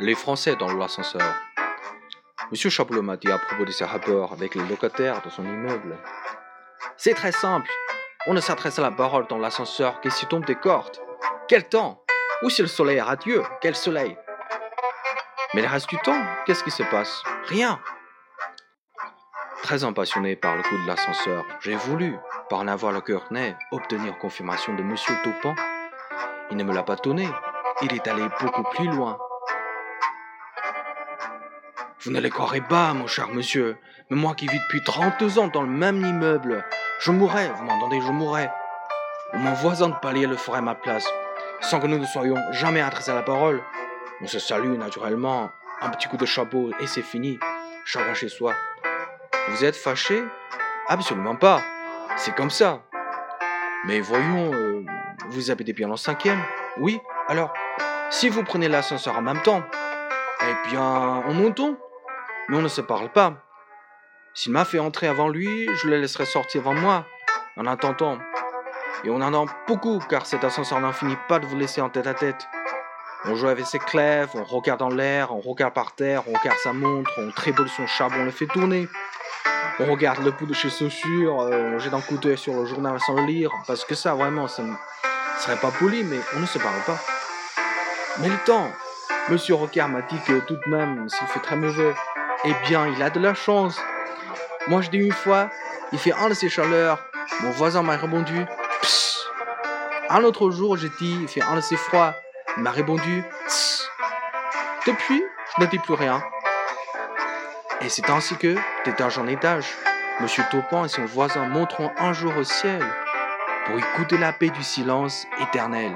Les Français dans l'ascenseur. Monsieur Chaboulot m'a dit à propos de ses rapports avec les locataires de son immeuble. C'est très simple. On ne s'adresse à la parole dans l'ascenseur que s'il tombe des cordes. Quel temps? Ou si le soleil est radieux Quel soleil? Mais le reste du temps, qu'est-ce qui se passe? Rien. Très impassionné par le coup de l'ascenseur, j'ai voulu, par en avoir le cœur net, obtenir confirmation de Monsieur Taupin. Il ne me l'a pas donné. Il est allé beaucoup plus loin. Vous ne les croirez pas, mon cher monsieur, mais moi qui vis depuis 32 ans dans le même immeuble, je mourrais, vous m'entendez, je mourrais. Ou mon voisin de palier le ferait à ma place, sans que nous ne soyons jamais adressés à la parole. On se salue naturellement, un petit coup de chapeau et c'est fini, chacun chez soi. Vous êtes fâché? Absolument pas, c'est comme ça. Mais voyons, euh, vous habitez bien en cinquième Oui, alors, si vous prenez l'ascenseur en même temps, eh bien, on montons mais on ne se parle pas. S'il m'a fait entrer avant lui, je le laisserai sortir avant moi, en attendant. Et on en a beaucoup, car cet ascenseur n'en finit pas de vous laisser en tête à tête. On joue avec ses clèves, on regarde en l'air, on regarde par terre, on regarde sa montre, on tréboule son charbon, on le fait tourner. On regarde le bout de chez chaussures, euh, on jette un coup d'œil sur le journal sans le lire, parce que ça, vraiment, ça ne serait pas poli, mais on ne se parle pas. Mais le temps, Monsieur Rocard m'a dit que tout de même, s'il fait très mauvais, eh bien, il a de la chance. Moi, je dis une fois, il fait un de ses chaleurs. Mon voisin m'a répondu, Psst. Un autre jour, j'ai dit, il fait un de ses froids. Il m'a répondu, Psst. Depuis, je ne dis plus rien. Et c'est ainsi que, d'étage en étage, Monsieur Taupin et son voisin monteront un jour au ciel pour écouter la paix du silence éternel.